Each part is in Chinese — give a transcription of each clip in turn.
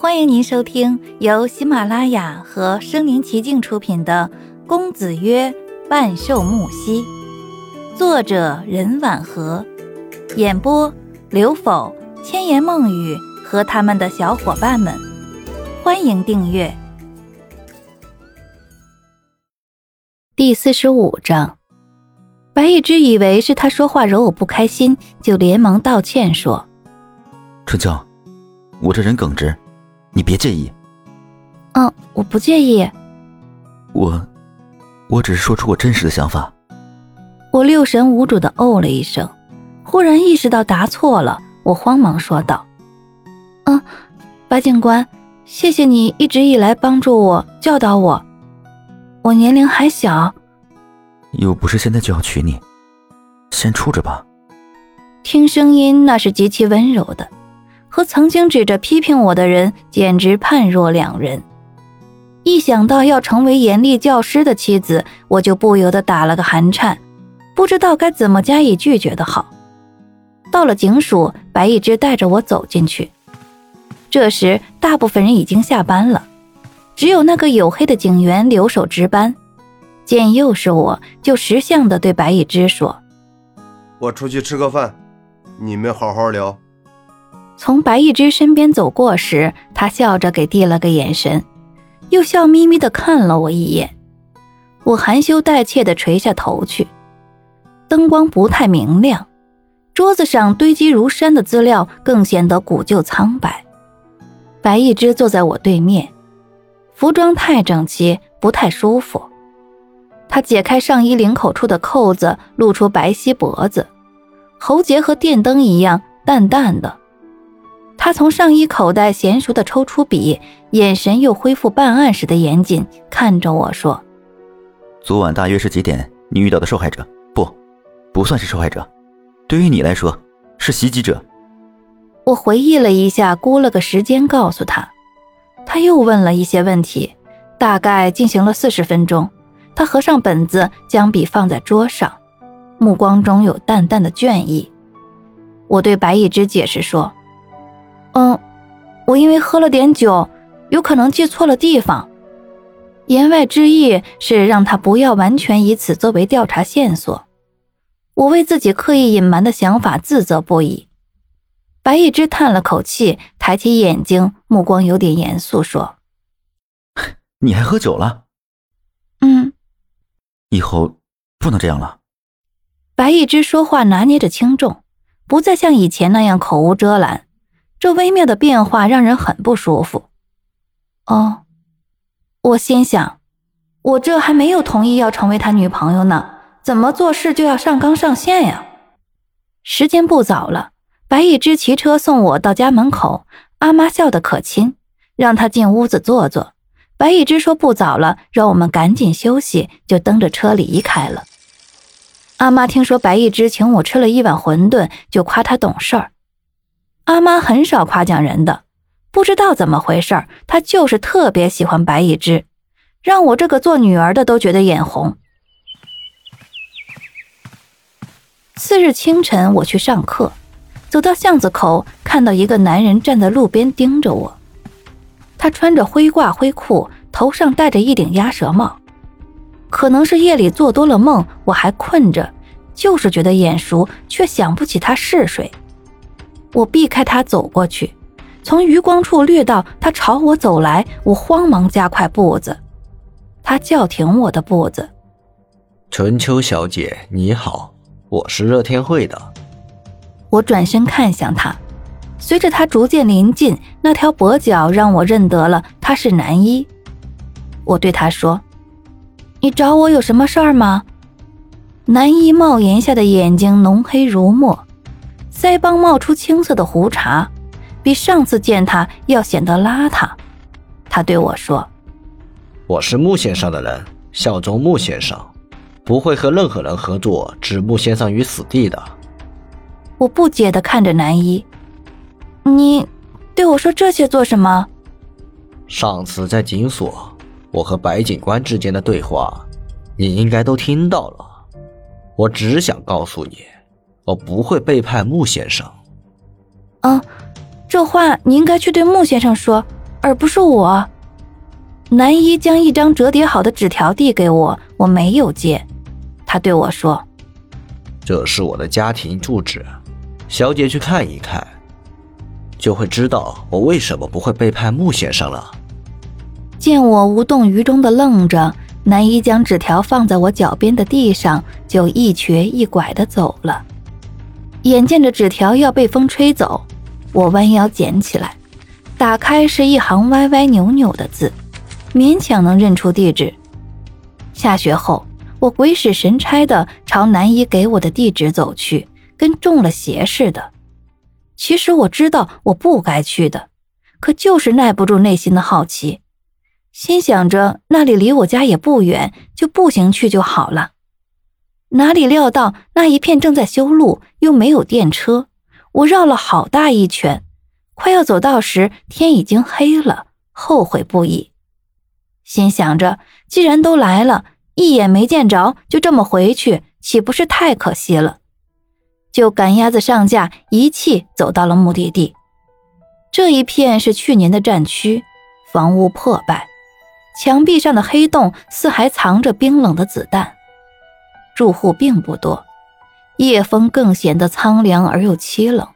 欢迎您收听由喜马拉雅和声临其境出品的《公子曰万寿木兮》，作者任婉和，演播刘否、千言梦语和他们的小伙伴们。欢迎订阅第四十五章。白一之以为是他说话惹我不开心，就连忙道歉说：“春秋，我这人耿直，你别介意。”“嗯，我不介意。”“我，我只是说出我真实的想法。”我六神无主的哦了一声，忽然意识到答错了，我慌忙说道：“嗯，白警官，谢谢你一直以来帮助我、教导我。我年龄还小。”又不是现在就要娶你，先处着吧。听声音那是极其温柔的，和曾经指着批评我的人简直判若两人。一想到要成为严厉教师的妻子，我就不由得打了个寒颤，不知道该怎么加以拒绝的好。到了警署，白一之带着我走进去。这时，大部分人已经下班了，只有那个黝黑的警员留守值班。见又是我，就识相的对白一之说：“我出去吃个饭，你们好好聊。”从白一之身边走过时，他笑着给递了个眼神，又笑眯眯的看了我一眼。我含羞带怯的垂下头去。灯光不太明亮，桌子上堆积如山的资料更显得古旧苍白。白一之坐在我对面，服装太整齐，不太舒服。他解开上衣领口处的扣子，露出白皙脖子，喉结和电灯一样淡淡的。他从上衣口袋娴熟地抽出笔，眼神又恢复办案时的严谨，看着我说：“昨晚大约是几点？你遇到的受害者？不，不算是受害者，对于你来说是袭击者。”我回忆了一下，估了个时间，告诉他。他又问了一些问题，大概进行了四十分钟。他合上本子，将笔放在桌上，目光中有淡淡的倦意。我对白一之解释说：“嗯，我因为喝了点酒，有可能记错了地方。”言外之意是让他不要完全以此作为调查线索。我为自己刻意隐瞒的想法自责不已。白一之叹了口气，抬起眼睛，目光有点严肃，说：“你还喝酒了？”“嗯。”以后不能这样了。白一之说话拿捏着轻重，不再像以前那样口无遮拦。这微妙的变化让人很不舒服。哦，我心想，我这还没有同意要成为他女朋友呢，怎么做事就要上纲上线呀？时间不早了，白一之骑车送我到家门口。阿妈笑得可亲，让他进屋子坐坐。白一之说：“不早了，让我们赶紧休息。”就蹬着车离开了。阿妈听说白一之请我吃了一碗馄饨，就夸他懂事儿。阿妈很少夸奖人的，不知道怎么回事儿，她就是特别喜欢白一之，让我这个做女儿的都觉得眼红。次日清晨，我去上课，走到巷子口，看到一个男人站在路边盯着我。他穿着灰褂灰裤，头上戴着一顶鸭舌帽，可能是夜里做多了梦，我还困着，就是觉得眼熟，却想不起他是谁。我避开他走过去，从余光处掠到他朝我走来，我慌忙加快步子，他叫停我的步子。春秋小姐你好，我是热天会的。我转身看向他。随着他逐渐临近，那条跛脚让我认得了他是男一。我对他说：“你找我有什么事儿吗？”男一帽檐下的眼睛浓黑如墨，腮帮冒出青色的胡茬，比上次见他要显得邋遢。他对我说：“我是穆先生的人，效忠穆先生，不会和任何人合作，置穆先生于死地的。”我不解的看着南一。你对我说这些做什么？上次在警所，我和白警官之间的对话，你应该都听到了。我只想告诉你，我不会背叛穆先生。啊，这话你应该去对穆先生说，而不是我。男一将一张折叠好的纸条递给我，我没有接。他对我说：“这是我的家庭住址，小姐去看一看，就会知道我为什么不会背叛穆先生了。”见我无动于衷的愣着，男一将纸条放在我脚边的地上，就一瘸一拐的走了。眼见着纸条要被风吹走，我弯腰捡起来，打开是一行歪歪扭扭的字。勉强能认出地址。下学后，我鬼使神差的朝南一给我的地址走去，跟中了邪似的。其实我知道我不该去的，可就是耐不住内心的好奇，心想着那里离我家也不远，就步行去就好了。哪里料到那一片正在修路，又没有电车，我绕了好大一圈，快要走到时，天已经黑了，后悔不已。心想着，既然都来了，一眼没见着，就这么回去，岂不是太可惜了？就赶鸭子上架，一气走到了目的地。这一片是去年的战区，房屋破败，墙壁上的黑洞似还藏着冰冷的子弹。住户并不多，夜风更显得苍凉而又凄冷。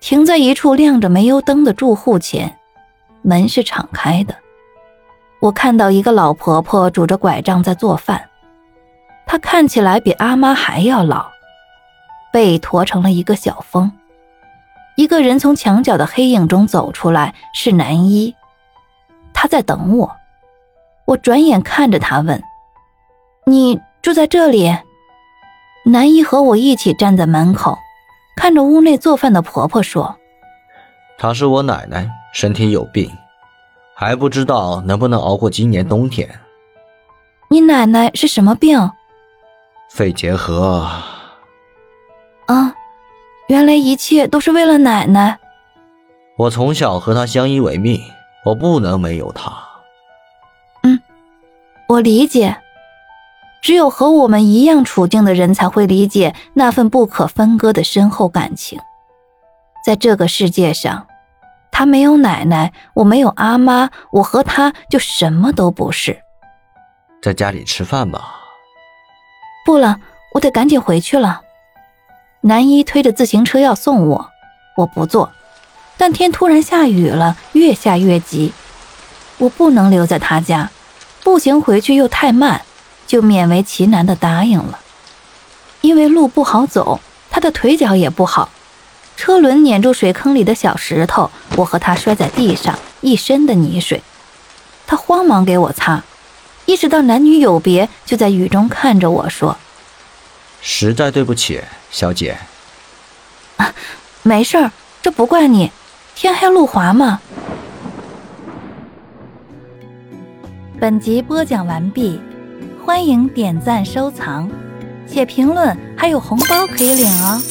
停在一处亮着煤油灯的住户前，门是敞开的。我看到一个老婆婆拄着拐杖在做饭，她看起来比阿妈还要老，背驼成了一个小峰。一个人从墙角的黑影中走出来，是南一，他在等我。我转眼看着他问：“你住在这里？”南一和我一起站在门口，看着屋内做饭的婆婆说：“她是我奶奶，身体有病。”还不知道能不能熬过今年冬天。你奶奶是什么病？肺结核。啊，原来一切都是为了奶奶。我从小和她相依为命，我不能没有她。嗯，我理解。只有和我们一样处境的人才会理解那份不可分割的深厚感情。在这个世界上。他没有奶奶，我没有阿妈，我和他就什么都不是。在家里吃饭吧。不了，我得赶紧回去了。南一推着自行车要送我，我不坐，但天突然下雨了，越下越急，我不能留在他家，步行回去又太慢，就勉为其难的答应了。因为路不好走，他的腿脚也不好。车轮碾住水坑里的小石头，我和他摔在地上，一身的泥水。他慌忙给我擦，意识到男女有别，就在雨中看着我说：“实在对不起，小姐。”啊，没事儿，这不怪你，天黑路滑嘛。本集播讲完毕，欢迎点赞收藏，写评论还有红包可以领哦。